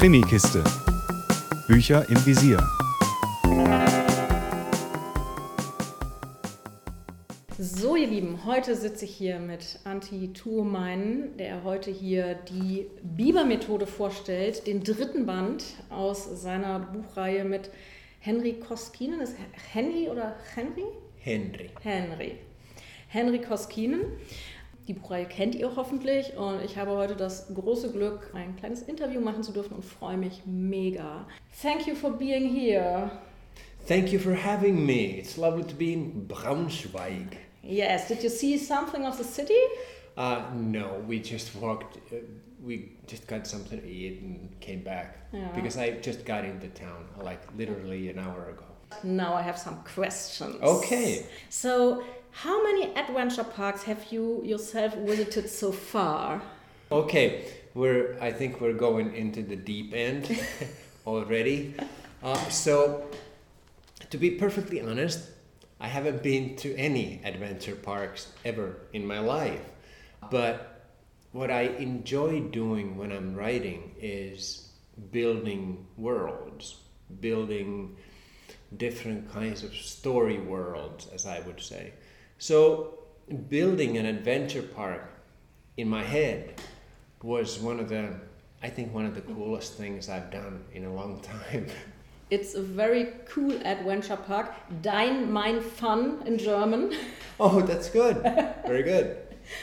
Krimikiste. Bücher im Visier. So, ihr Lieben, heute sitze ich hier mit Antti Tuomeinen, der heute hier die Biber-Methode vorstellt, den dritten Band aus seiner Buchreihe mit Henry Koskinen. Ist Henry oder Henry? Henry. Henry. Henry Koskinen. Die Buchreihe kennt ihr hoffentlich und ich habe heute das große Glück, ein kleines Interview machen zu dürfen und freue mich mega. Thank you for being here. Thank you for having me. It's lovely to be in Braunschweig. Yes, did you see something of the city? Uh, no, we just walked. Uh, we just got something to eat and came back Yeah. because I just got into town like literally an hour ago. Now I have some questions. Okay. So, how many adventure parks have you yourself visited so far? Okay, we're. I think we're going into the deep end already. Uh, so, to be perfectly honest, I haven't been to any adventure parks ever in my life. But what I enjoy doing when I'm writing is building worlds, building different kinds of story worlds, as I would say. So, building an adventure park in my head was one of the, I think, one of the coolest things I've done in a long time. It's a very cool adventure park. Dein Mein Fun in German. oh, that's good. Very good.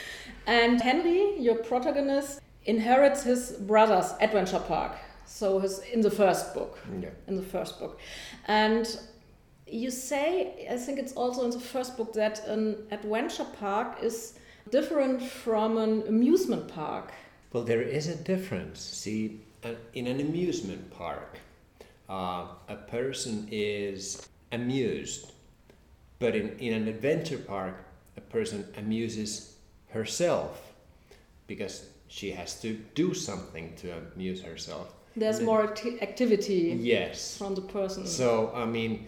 And Henry, your protagonist, inherits his brother's adventure park. So his in the first book. Yeah. In the first book. And you say, I think it's also in the first book, that an adventure park is different from an amusement park. Well, there is a difference. See, in an amusement park, uh, a person is amused, but in, in an adventure park, a person amuses herself because she has to do something to amuse herself. There's And more acti- activity Yes. from the person. So, I mean,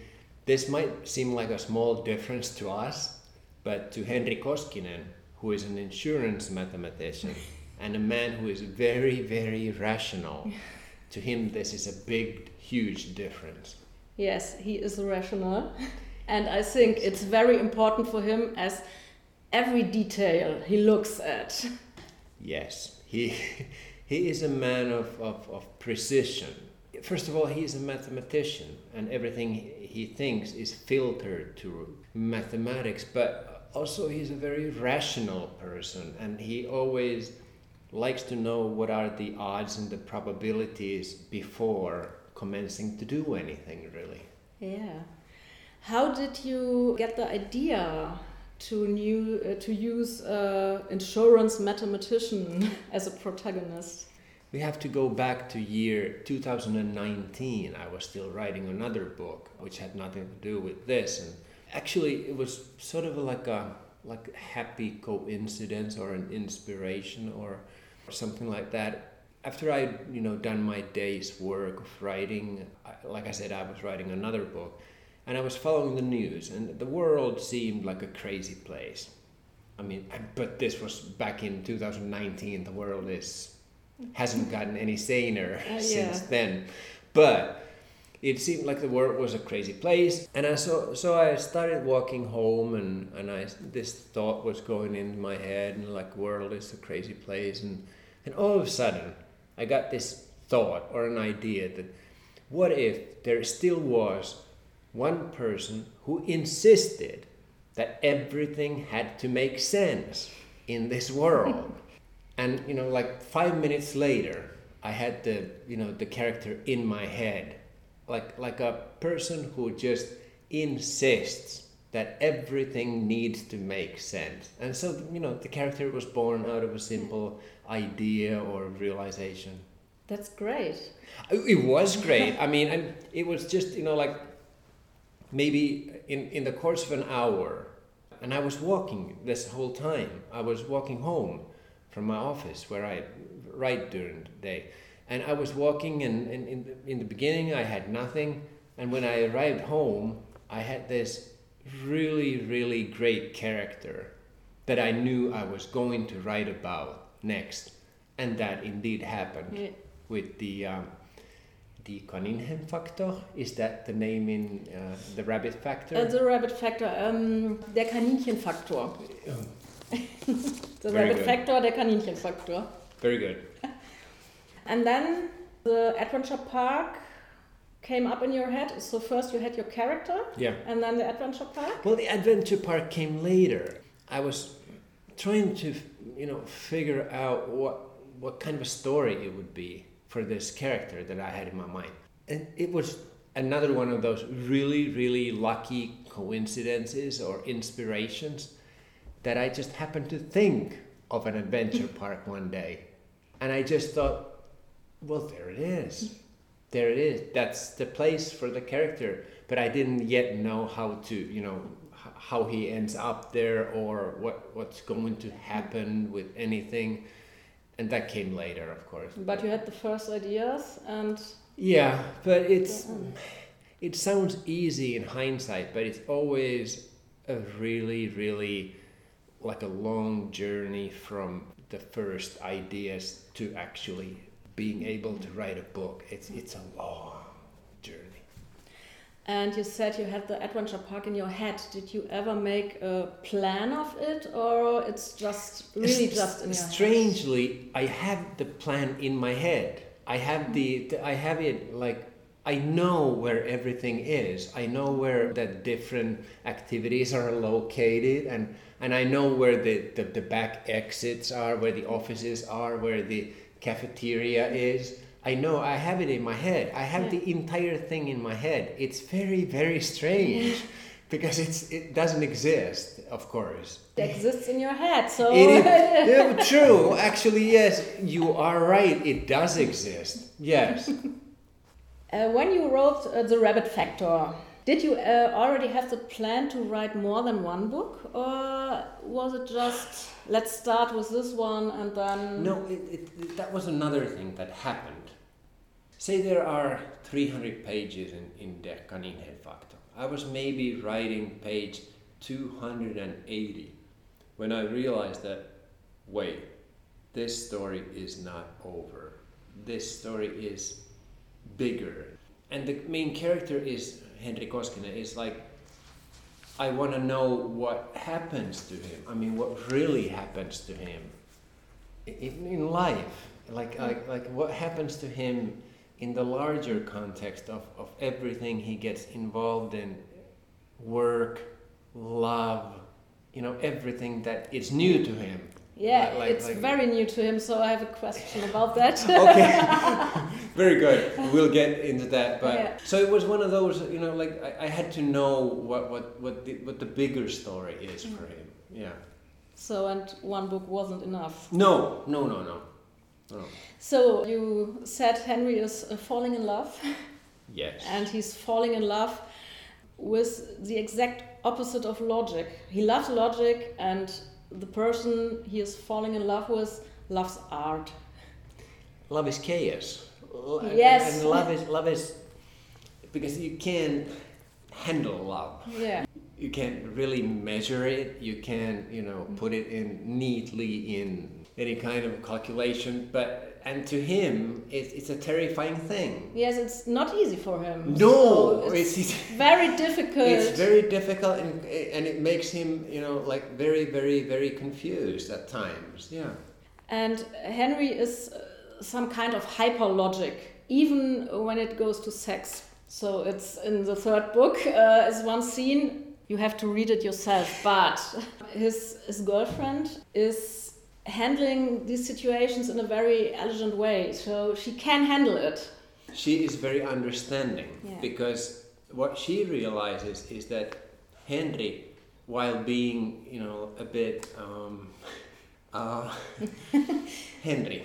this might seem like a small difference to us, but to Henry Koskinen, who is an insurance mathematician and a man who is very, very rational, to him this is a big, huge difference. Yes, he is rational. And I think it's very important for him as every detail he looks at. Yes, he, he is a man of, of, of precision. First of all, he is a mathematician, and everything he thinks is filtered to mathematics, but also he's a very rational person, and he always likes to know what are the odds and the probabilities before commencing to do anything, really. Yeah. How did you get the idea to new uh, to use uh, insurance mathematician as a protagonist? We have to go back to year 2019. I was still writing another book which had nothing to do with this and actually it was sort of like a like happy coincidence or an inspiration or, or something like that. After I, you know, done my day's work of writing, I, like I said, I was writing another book, and I was following the news, and the world seemed like a crazy place. I mean, but this was back in 2019. The world is hasn't gotten any saner Uh, since yeah. then. But it seemed like the world was a crazy place, and I so so I started walking home, and and I this thought was going into my head, and like world is a crazy place, and and all of a sudden I got this thought or an idea that what if there still was one person who insisted that everything had to make sense in this world. and you know, like five minutes later, I had the you know the character in my head, like like a person who just insists that everything needs to make sense. And so you know, the character was born out of a simple idea or realization. That's great. It was great. I mean, and it was just you know like maybe in in the course of an hour, and I was walking this whole time. I was walking home from my office where I write during the day, and I was walking, and, and in the, in the beginning I had nothing, and when I arrived home, I had this really really great character that I knew I was going to write about next, and that indeed happened Yeah. with the um, Die factor? is that the name in uh, the rabbit factor? Uh, the rabbit factor, ähm, der Kaninchenfaktor. the Very rabbit good. factor, der Kaninchenfaktor. Very good. And then the adventure park came up in your head. So first you had your character, Yeah. and then the adventure park. Well, the adventure park came later. I was trying to, you know, figure out what what kind of a story it would be for this character that I had in my mind, and it was another one of those really, really lucky coincidences or inspirations that I just happened to think of an adventure park one day, and I just thought, well, there it is. There it is. That's the place for the character. But I didn't yet know how to, you know, h- how he ends up there or what what's going to happen with anything. And that came later, of course. But you had the first ideas, and Yeah, but it's it sounds easy in hindsight, but it's always a really, really like a long journey from the first ideas to actually being able to write a book. It's it's a long journey. and you said you had the adventure park in your head. Did you ever make a plan of it, or it's just really S- just in your head? strangely i have the plan in my head i have the, the i have it like i know where everything is i know where the different activities are located and and i know where the, the, the back exits are where the offices are where the cafeteria is i know i have it in my head i have Yeah. the entire thing in my head it's very very strange because it's it doesn't exist of course It exists in your head, so it yeah, oh, true. Actually, yes, you are right. It does exist. Yes. Uh, when you wrote uh, The Rabbit Factor, did you uh, already have the plan to write more than one book? Or was it just, let's start with this one and then. No, it, it, that was another thing that happened. Say there are 300 pages in, in Der Kaninchenfaktor. I was maybe writing page 280 when I realized that, wait, this story is not over. This story is bigger. And the main character is Henry Koskinen is like I want to know what happens to him. I mean, what really happens to him in, in life. Like, like, like what happens to him in the larger context of, of everything he gets involved in work, love, you know, everything that is new to him. Yeah, Like- it's like- very new to him, so I have a question about that. okay. Very good. We'll get into that but Yeah. so it was one of those you know like i, I had to know what what what the, what the bigger story is for him. Yeah. So, and one book wasn't enough. no no no no. No. So, you said Henry is uh, falling in love, yes. And he's falling in love with the exact opposite of logic. He loves logic, and the person he is falling in love with loves art. love is chaos and- Yes. and love is love is because you can't handle love Yeah. you can't really measure it you can't you know put it in neatly in any kind of calculation but and to him it, it's a terrifying thing Yes, it's not easy for him. no So it's, it's, very difficult. it's very difficult and, and it makes him you know like very very very confused at times yeah and Henry is uh, some kind of hyper logic, even when it goes to sex. So it's in the third book, uh, is one scene. You have to read it yourself. But his his girlfriend is handling these situations in a very elegant way, so she can handle it. she is very understanding Yeah. because what she realizes is that Henry, while being you know a bit um, uh, Henry,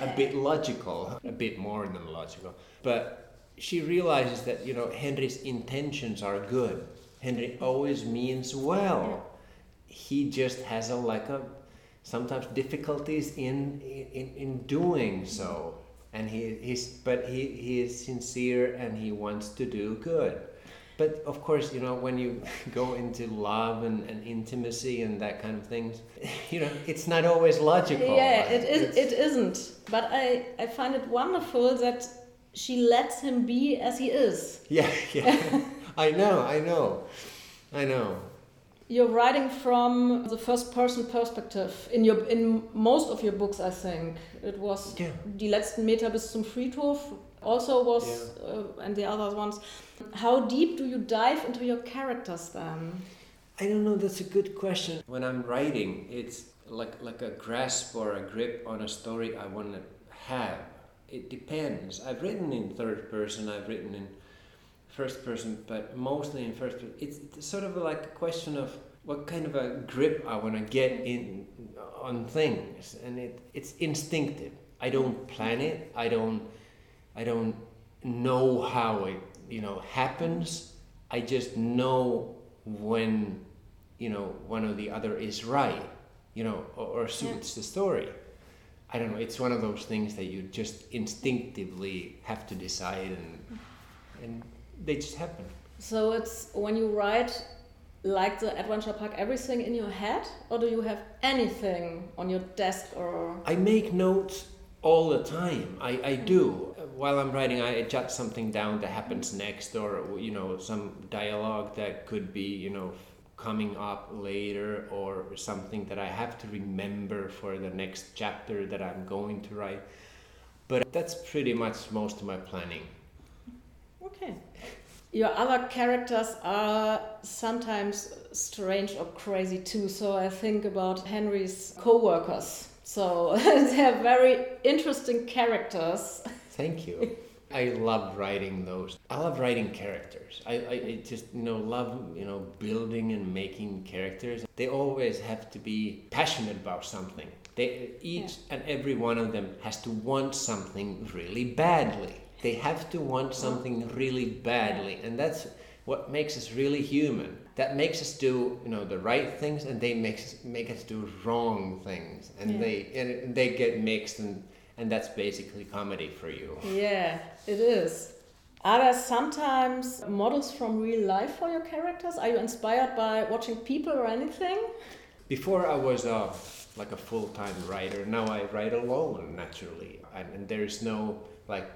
a bit logical, a bit more than logical, but she realizes that you know Henry's intentions are good. Henry always means well. He just has a like a sometimes difficulties in in, in doing so and he, he's but he, he is sincere and he wants to do good but of course you know when you go into love and, and intimacy and that kind of things you know it's not always logical Yeah, it is. It isn't. But I I find it wonderful that she lets him be as he is. Yeah, yeah. I know, I know, I know. You're writing from the first person perspective in your in most of your books, I think. It was Yeah. Die letzten Meter bis zum Friedhof also was Yeah. uh, and the other ones. How deep do you dive into your characters then? I don't know. That's a good question. When I'm writing, it's like like a grasp or a grip on a story I want to have. It depends. I've written in third person. I've written in first person, but mostly in first. person. It's, sort of like a question of what kind of a grip I want to get in on things, and it it's instinctive. I don't plan it. I don't. I don't know how it you know happens. I just know when you know one or the other is right, you know, or, or suits the story. I don't know. It's one of those things that you just instinctively have to decide, and and they just happen. So it's when you write like the adventure park everything in your head or do you have anything on your desk or I make notes all the time. I, I mm. do. While I'm writing, I jot something down that happens next, or you know, some dialogue that could be you know coming up later, or something that I have to remember for the next chapter that I'm going to write. But that's pretty much most of my planning. Okay. Your other characters are sometimes strange or crazy too. So I think about Henry's co-workers. So they're very interesting characters. Thank you. I love writing those. I love writing characters. I, I, I just you know love you know building and making characters. They always have to be passionate about something. They each and every one of them has to want something really badly. They have to want something really badly, and that's what makes us really human. That makes us do you know the right things, and they make us, make us do wrong things, and Yeah. they and they get mixed and and that's basically comedy for you. Yeah, it is. Are there sometimes models from real life for your characters? Are you inspired by watching people or anything? Before I was uh, like a full-time writer. Now I write alone naturally, and, and there's no like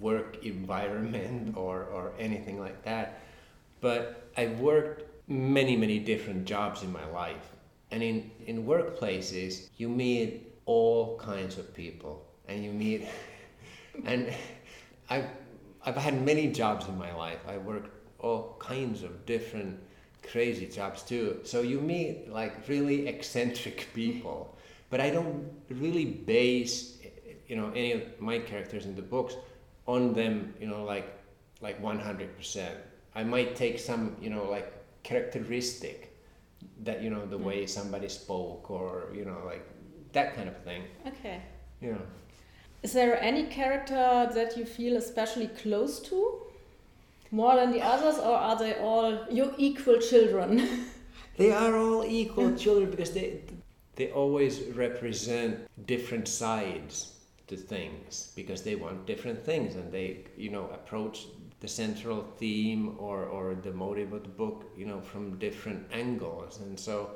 work environment or or anything like that. But I've worked many many different jobs in my life, and in in workplaces you meet all kinds of people, and you meet, and I've I've had many jobs in my life. I worked all kinds of different crazy jobs too. So you meet like really eccentric people, but I don't really base you know any of my characters in the books on them. You know like like one hundred percent. I might take some you know like characteristic that you know the mm. way somebody spoke or you know like that kind of thing. Okay. You know. Is there any character that you feel especially close to? More than the others, or are they all your equal children? They are all equal children because they they always represent different sides to things because they want different things and they you know approach the central theme or, or the motive of the book you know from different angles and so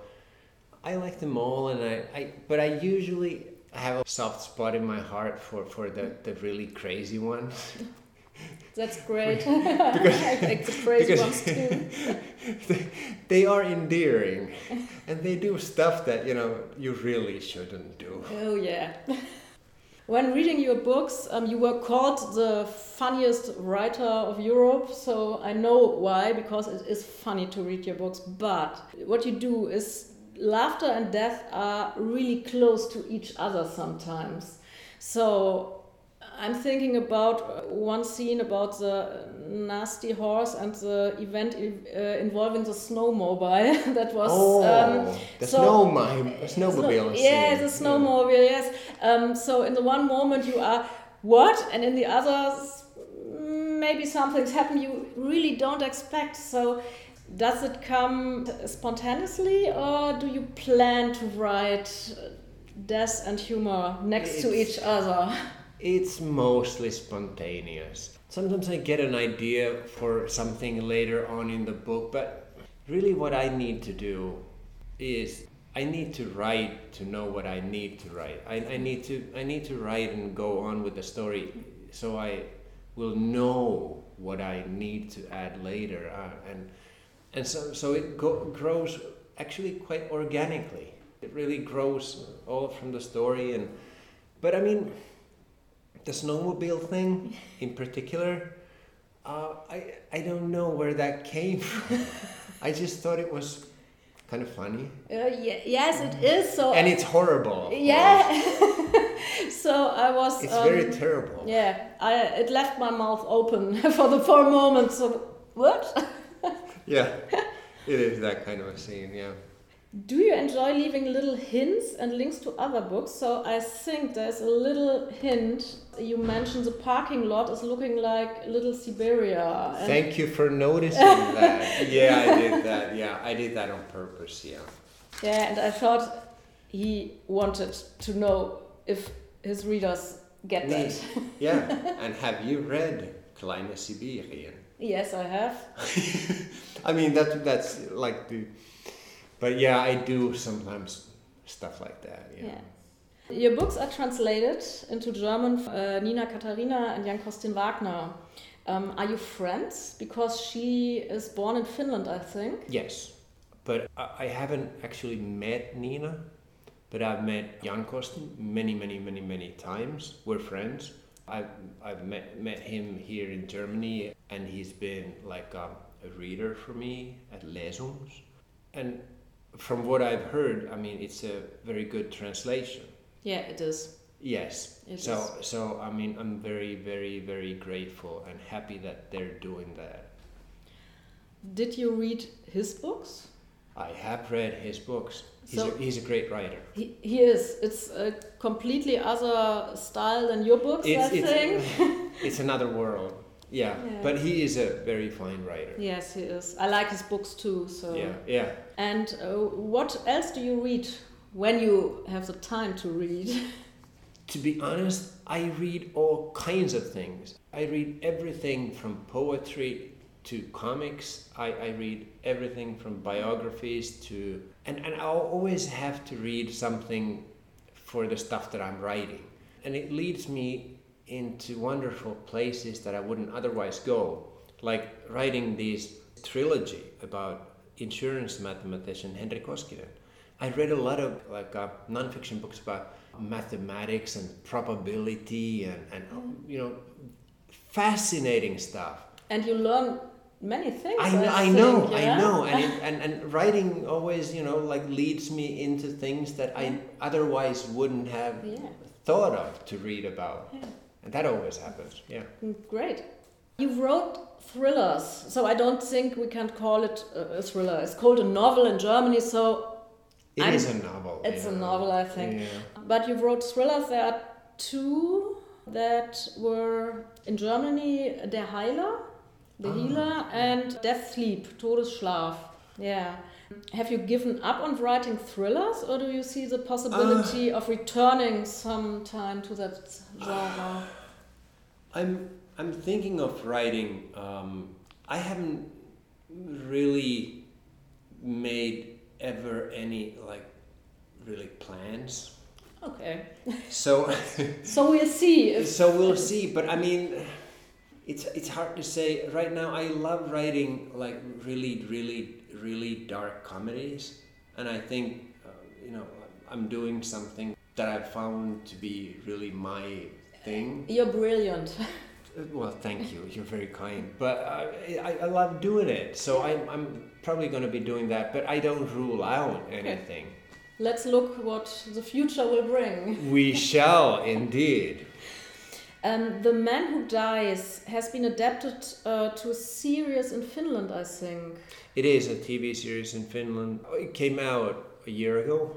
I like them all and I, I but I usually have a soft spot in my heart for, for the, the really crazy ones That's great. I like the crazy because- ones too. they, they are endearing and they do stuff that you know you really shouldn't do Oh yeah. When reading your books, um, you were called the funniest writer of Europe, so I know why, because it is funny to read your books. But what you do is laughter and death are really close to each other sometimes. So I'm thinking about one scene about the nasty horse and the event uh, involving the snowmobile that was. Oh, um, the so- snowmobile, snowmobile. yeah, the snowmobile. Yes. Um, so in the one moment you are what, and in the others mm, maybe something's happened you really don't expect. So does it come spontaneously, or do you plan to write uh, death and humor next to each other? It's mostly spontaneous. Sometimes I get an idea for something later on in the book, but really what I need to do is I need to write to know what I need to write. I, I need to I need to write and go on with the story so I will know what I need to add later, uh, and and so so it go, grows actually quite organically. It really grows all from the story, and but I mean, the snowmobile thing in particular, uh, I I don't know where that came from. I just thought it was kind of funny, Uh, ye- yes, it is. So and it's horrible. yeah. so I was. It's um, very terrible. Yeah, I it left my mouth open for the four moments. moment. So what? Yeah, it is that kind of a scene. Yeah. Do you enjoy leaving little hints and links to other books? So I think there's a little hint. You mentioned the parking lot is looking like Little Siberia. Thank you for noticing that. Yeah, I did that. Yeah, I did that on purpose. Yeah. Yeah, and I thought he wanted to know if his readers get that. Yeah. And have you read Kleine Sibirien? yes, I have. I mean that that's like the, but yeah, I do sometimes stuff like that. Yeah. Yeah. Your books are translated into German, uh, Nina Katharina and Jan Costin Wagner. Um, are you friends? Because she is born in Finland, I think. Yes, but I, haven't actually met Nina, but I've met Jan Costin many, many, many, many times. We're friends. I've, I've met, met him here in Germany, and he's been like a, a reader for me at Lesungs. And from what I've heard, I mean, it's a very good translation. Yeah, it is. Yes. It so is. so I mean I'm very very very grateful and happy that they're doing that. Did you read his books? I have read his books. He's, So- a, he's a great writer. He, he is. It's a completely other style than your books, It's, I it's, think. it's another world. Yeah. Yeah. But he is a very fine writer. yes, he is. I like his books too. So. Yeah. Yeah. And uh, what else do you read when you have the time to read? To be honest, I read all kinds of things. I read everything from poetry to comics. I, I read everything from biographies to. And, and I'll always have to read something for the stuff that I'm writing. And it leads me into wonderful places that I wouldn't otherwise go. Like writing this trilogy about insurance mathematician Henrik Koskinen. I read a lot of like uh, nonfiction books about mathematics and probability and, and you know fascinating stuff. And you learn many things. I, I, I know, think, I know, and, it, and and writing always you know like leads me into things that I otherwise wouldn't have Yeah. thought of to read about, Yeah. and that always happens. Yeah. Mm, Great. You wrote thrillers, so I don't think we can call it a thriller. It's called a novel in Germany, so It I'm- is a novel. it's a novel, I think. Yeah. But you wrote thrillers. There are two that were in Germany: Der Heiler, The Ah. Healer, and Death Sleep, Todesschlaf. Yeah. Have you given up on writing thrillers, or do you see the possibility Ah. of returning sometime to that genre? I'm I'm thinking of writing. Um, I haven't really made ever any like really plans. Okay. So So we'll see if so we'll see. But I mean, it's it's hard to say right now. I love writing like really really really dark comedies, and I think uh, you know I'm doing something that I found to be really my thing. you're brilliant. Well, thank you. You're very kind. But I, I, I love doing it, so I'm, I'm probably going to be doing that. But I don't rule out anything. Let's look what the future will bring. We shall indeed. Um, the Man Who Dies has been adapted uh, to a series in Finland, I think. It is a TV series in Finland. It came out a year ago.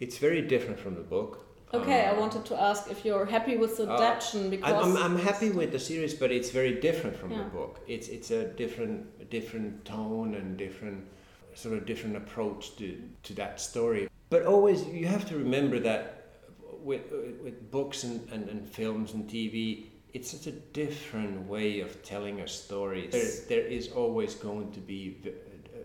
It's very different from the book. Okay, I Um, wanted to ask if you're happy with the Uh, adaptation because I'm, I'm, happy with the series, but it's very different from Yeah. the book. It's it's a different different tone and different sort of different approach to, to that story. But always you have to remember that with with books and, and, and films and TV, it's such a different way of telling a story. There, there is always going to be a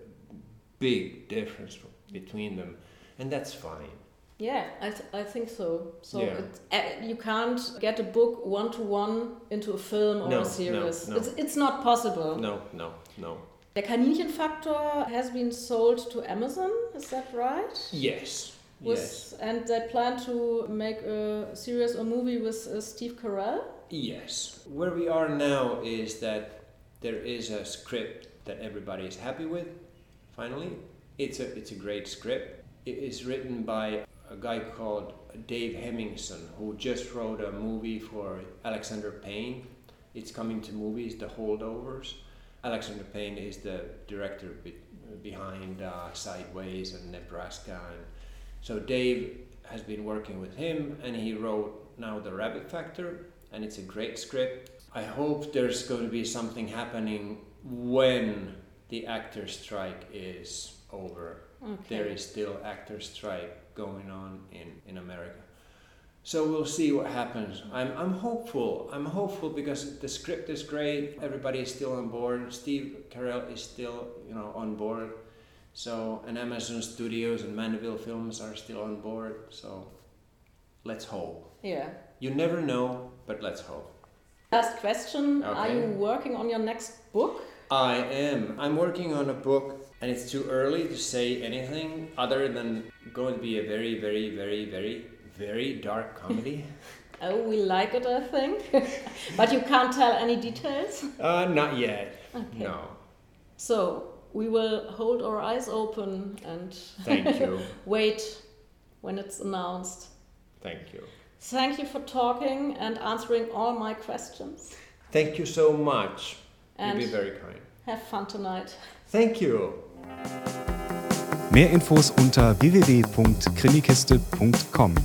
big difference between them, and that's fine. Yeah, I, th- I think so. So Yeah. it, uh, you can't get a book one to one into a film or No, a no, series. no. It's, it's not possible. No, no, no. The Kaninchenfaktor has been sold to Amazon, is that right? Yes. With- yes. And they plan to make a series or movie with uh, Steve Carell. Yes. Where we are now is that there is a script that everybody is happy with. Finally, it's a it's a great script. It is written by a guy called Dave Hemingson, who just wrote a movie for Alexander Payne. It's coming to movies, The Holdovers. Alexander Payne is the director be- behind uh, Sideways and Nebraska, and so Dave has been working with him, and he wrote now The Rabbit Factor, and it's a great script. I hope there's going to be something happening when the actor strike is over. Okay. There is still actor strike going on in, in America. So we'll see what happens. I'm, I'm hopeful. I'm hopeful because the script is great. Everybody is still on board. Steve Carell is still, you know, on board. So and Amazon Studios and Mandeville Films are still on board. So let's hope. Yeah. You never know, but let's hope. Last question Are you working on your next book? I am. I'm working on a book, and it's too early to say anything other than going to be a very, very, very, very, very dark comedy. Oh, we like it, I think. but you can't tell any details. uh, not yet. Okay. No. So we will hold our eyes open and Thank you. wait when it's announced. Thank you. Thank you for talking and answering all my questions. Thank you so much. And You've been very kind. have fun tonight. Thank you. Mehr Infos unter www.krimikiste.com.